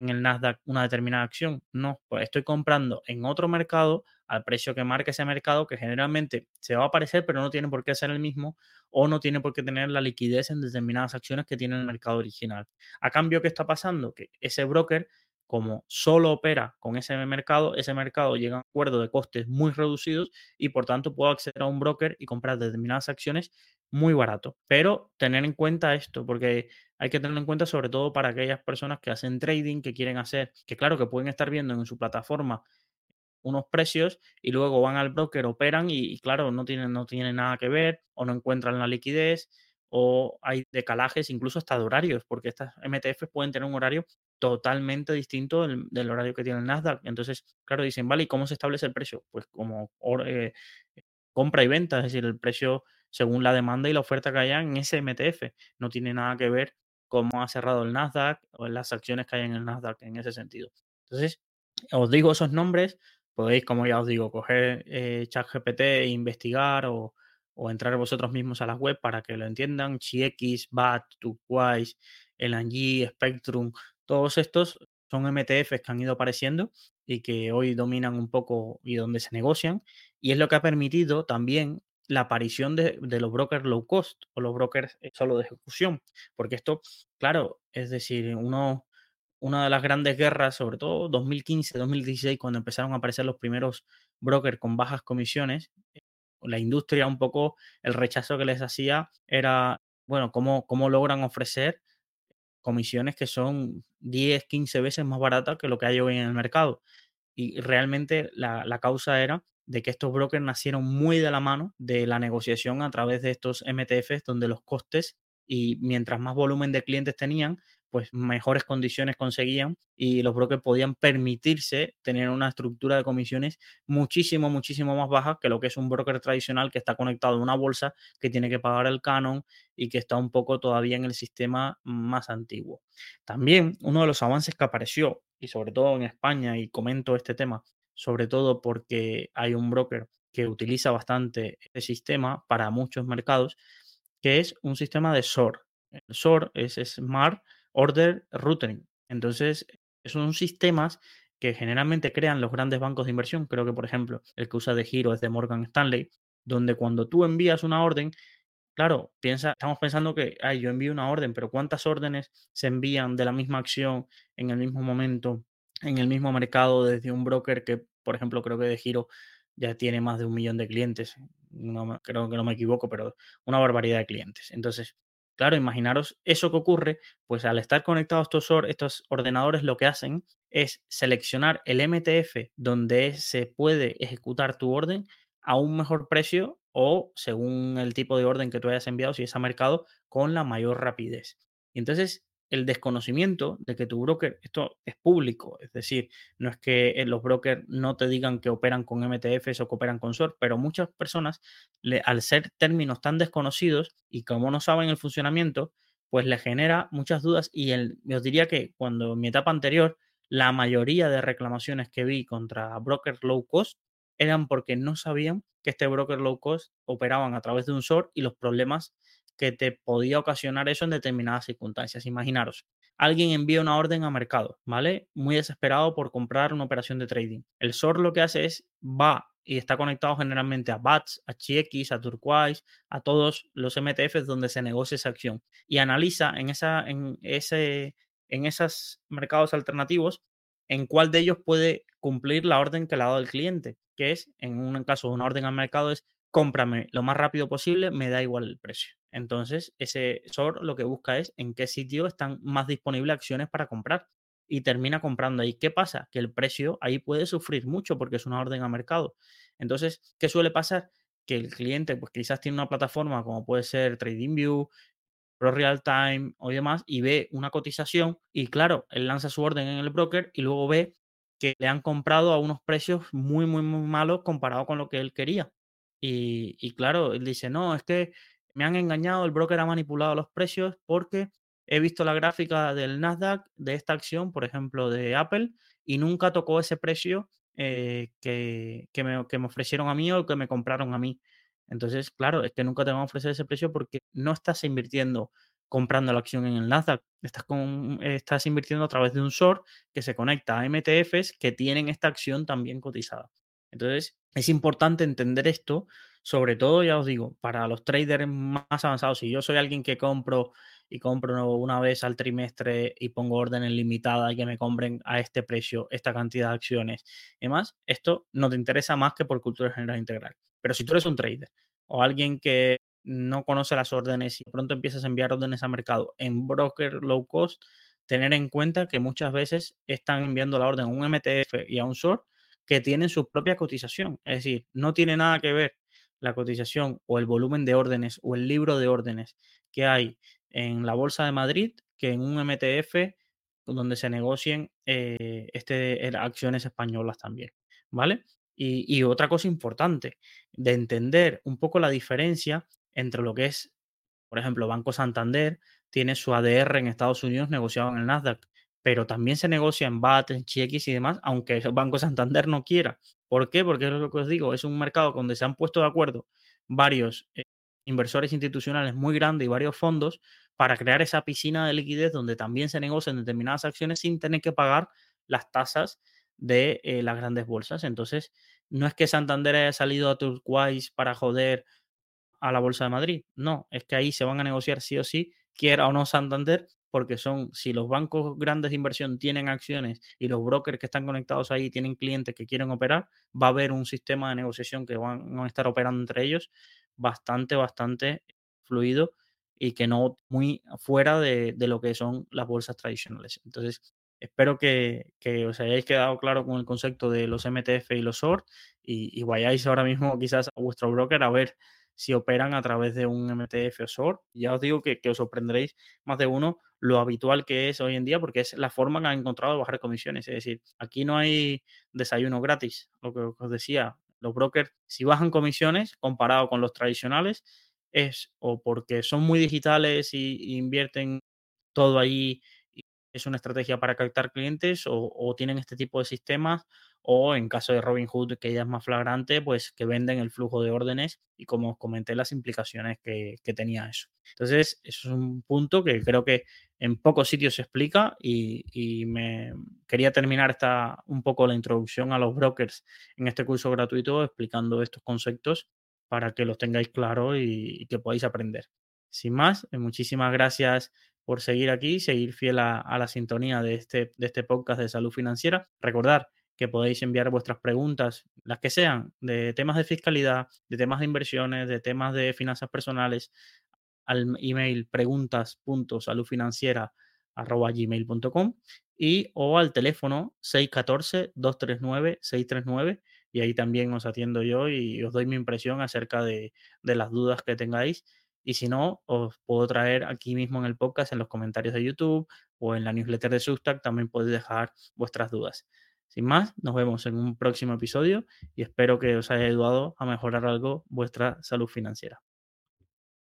S1: en el Nasdaq una determinada acción. No, pues estoy comprando en otro mercado al precio que marca ese mercado, que generalmente se va a aparecer, pero no tiene por qué ser el mismo o no tiene por qué tener la liquidez en determinadas acciones que tiene el mercado original. A cambio, ¿qué está pasando? Que ese broker, como solo opera con ese mercado, ese mercado llega a un acuerdo de costes muy reducidos y por tanto puedo acceder a un broker y comprar determinadas acciones muy barato. Pero tener en cuenta esto, porque hay que tenerlo en cuenta sobre todo para aquellas personas que hacen trading, que quieren hacer, que claro, que pueden estar viendo en su plataforma unos precios y luego van al broker, operan y, claro, no tienen, no tienen nada que ver o no encuentran la liquidez o hay decalajes incluso hasta de horarios, porque estas MTFs pueden tener un horario totalmente distinto del, horario que tiene el Nasdaq. Entonces, claro, dicen, vale, ¿y cómo se establece el precio? Pues como eh, compra y venta, es decir, el precio según la demanda y la oferta que haya en ese MTF. No tiene nada que ver cómo ha cerrado el Nasdaq o las acciones que hay en el Nasdaq en ese sentido. Entonces, os digo esos nombres podéis, como ya os digo, coger eh, ChatGPT e investigar o, entrar vosotros mismos a la web para que lo entiendan. CX, BAT, Turquoise, LNG, Spectrum, todos estos son MTFs que han ido apareciendo y que hoy dominan un poco y donde se negocian. Y es lo que ha permitido también la aparición de, de, los brokers low cost o los brokers eh, solo de ejecución. Porque esto, claro, es decir, uno una de las grandes guerras, sobre todo 2015, 2016, cuando empezaron a aparecer los primeros brokers con bajas comisiones, la industria un poco, el rechazo que les hacía era, bueno, cómo, cómo logran ofrecer comisiones que son 10, 15 veces más baratas que lo que hay hoy en el mercado. Y realmente la, la causa era de que estos brokers nacieron muy de la mano de la negociación a través de estos MTFs, donde los costes y mientras más volumen de clientes tenían, pues mejores condiciones conseguían y los brokers podían permitirse tener una estructura de comisiones muchísimo, muchísimo más baja que lo que es un broker tradicional que está conectado a una bolsa que tiene que pagar el canon y que está un poco todavía en el sistema más antiguo. También uno de los avances que apareció, y sobre todo en España, y comento este tema, sobre todo porque hay un broker que utiliza bastante este sistema para muchos mercados, que es un sistema de SOR. El SOR es Smart Order Routing. Entonces, son sistemas que generalmente crean los grandes bancos de inversión. Creo que, por ejemplo, el que usa de giro es de Morgan Stanley, donde cuando tú envías una orden, claro, piensa, estamos pensando que, ay, yo envío una orden, pero ¿cuántas órdenes se envían de la misma acción en el mismo momento, en el mismo mercado desde un broker que, por ejemplo, creo que de giro ya tiene más de un millón de clientes? Creo que no me equivoco, pero una barbaridad de clientes. Entonces, Claro, imaginaros eso que ocurre, pues al estar conectados estos, estos ordenadores lo que hacen es seleccionar el MTF donde se puede ejecutar tu orden a un mejor precio o según el tipo de orden que tú hayas enviado, si es a mercado, con la mayor rapidez. Y entonces el desconocimiento de que tu broker, esto es público, es decir, no es que eh, los brokers no te digan que operan con MTFs o que operan con SOR, pero muchas personas, al ser términos tan desconocidos y como no saben el funcionamiento, pues le genera muchas dudas y el, yo diría que cuando en mi etapa anterior, la mayoría de reclamaciones que vi contra brokers low cost eran porque no sabían que este broker low cost operaban a través de un SOR y los problemas que te podía ocasionar eso en determinadas circunstancias. Imaginaros, alguien envía una orden a mercado, ¿vale? Muy desesperado por comprar una operación de trading. El SOR lo que hace es va y está conectado generalmente a BATS, a CHX, a Turquoise, a todos los MTFs donde se negocia esa acción y analiza en, esa, en, ese, en esos mercados alternativos en cuál de ellos puede cumplir la orden que le ha dado el cliente, que es, en un caso, una orden al mercado es cómprame lo más rápido posible, me da igual el precio. Entonces, ese SOR lo que busca es en qué sitio están más disponibles acciones para comprar y termina comprando ahí. ¿Qué pasa? Que el precio ahí puede sufrir mucho porque es una orden a mercado. Entonces, ¿qué suele pasar? Que el cliente, pues quizás tiene una plataforma como puede ser TradingView, Pro Real Time o demás, y ve una cotización y claro, él lanza su orden en el broker y luego ve que le han comprado a unos precios muy, muy, muy malos comparado con lo que él quería. Y, claro, él dice, no, es que me han engañado, el broker ha manipulado los precios porque he visto la gráfica del Nasdaq de esta acción, por ejemplo, de Apple, y nunca tocó ese precio eh, que, me, que, me, ofrecieron a mí o que me compraron a mí. Entonces, claro, es que nunca te van a ofrecer ese precio porque no estás invirtiendo comprando la acción en el Nasdaq, estás, con, estás invirtiendo a través de un short que se conecta a MTFs que tienen esta acción también cotizada. Entonces, es importante entender esto, sobre todo, ya os digo, para los traders más avanzados. Si yo soy alguien que compro y compro una vez al trimestre y pongo órdenes limitadas y que me compren a este precio esta cantidad de acciones y esto no te interesa más que por cultura general integral. Pero si tú eres un trader o alguien que no conoce las órdenes y pronto empiezas a enviar órdenes a mercado en broker low cost, tener en cuenta que muchas veces están enviando la orden a un MTF y a un short que tienen su propia cotización. Es decir, no tiene nada que ver la cotización o el volumen de órdenes o el libro de órdenes que hay en la Bolsa de Madrid que en un MTF donde se negocien eh, este, acciones españolas también. ¿Vale? Y, y otra cosa importante, de entender un poco la diferencia entre lo que es, por ejemplo, Banco Santander tiene su ADR en Estados Unidos negociado en el Nasdaq pero también se negocia en BAT, en CX y demás, aunque el Banco Santander no quiera. ¿Por qué? Porque es lo que os digo, es un mercado donde se han puesto de acuerdo varios eh, inversores institucionales muy grandes y varios fondos para crear esa piscina de liquidez donde también se negocian determinadas acciones sin tener que pagar las tasas de eh, las grandes bolsas. Entonces, no es que Santander haya salido a Turquoise para joder a la Bolsa de Madrid. No, es que ahí se van a negociar sí o sí, quiera o no Santander, porque son, si los bancos grandes de inversión tienen acciones y los brokers que están conectados ahí tienen clientes que quieren operar, va a haber un sistema de negociación que van, a estar operando entre ellos bastante, bastante fluido y que no muy fuera de, lo que son las bolsas tradicionales. Entonces, espero que, os hayáis quedado claro con el concepto de los MTF y los SOR y, y vayáis ahora mismo quizás a vuestro broker a ver si operan a través de un MTF o SOR. Ya os digo que, os sorprenderéis más de uno lo habitual que es hoy en día porque es la forma que han encontrado de bajar comisiones. Es decir, aquí no hay desayuno gratis, lo que os decía. Los brokers, si bajan comisiones comparado con los tradicionales, es o porque son muy digitales y, invierten todo y es una estrategia para captar clientes, o, tienen este tipo de sistemas, o en caso de Robinhood, que ya es más flagrante, pues que venden el flujo de órdenes y como os comenté las implicaciones que, que tenía eso. Entonces, eso es un punto que creo que en pocos sitios se explica y, y, me quería terminar esta un poco la introducción a los brokers en este curso gratuito explicando estos conceptos para que los tengáis claros y, y, que podáis aprender. Sin más, eh, muchísimas gracias por seguir aquí, seguir fiel a, la sintonía de este, de este podcast de salud financiera. Recordar que podéis enviar vuestras preguntas, las que sean, de temas de fiscalidad, de temas de inversiones, de temas de finanzas personales, al email preguntas.saludfinanciera.gmail.com y o al teléfono 614-239-639 y ahí también os atiendo yo y os doy mi impresión acerca de las dudas que tengáis. Y si no, os puedo traer aquí mismo en el podcast, en los comentarios de YouTube o en la newsletter de Substack, también podéis dejar vuestras dudas. Sin más, nos vemos en un próximo episodio y espero que os haya ayudado a mejorar algo vuestra salud financiera.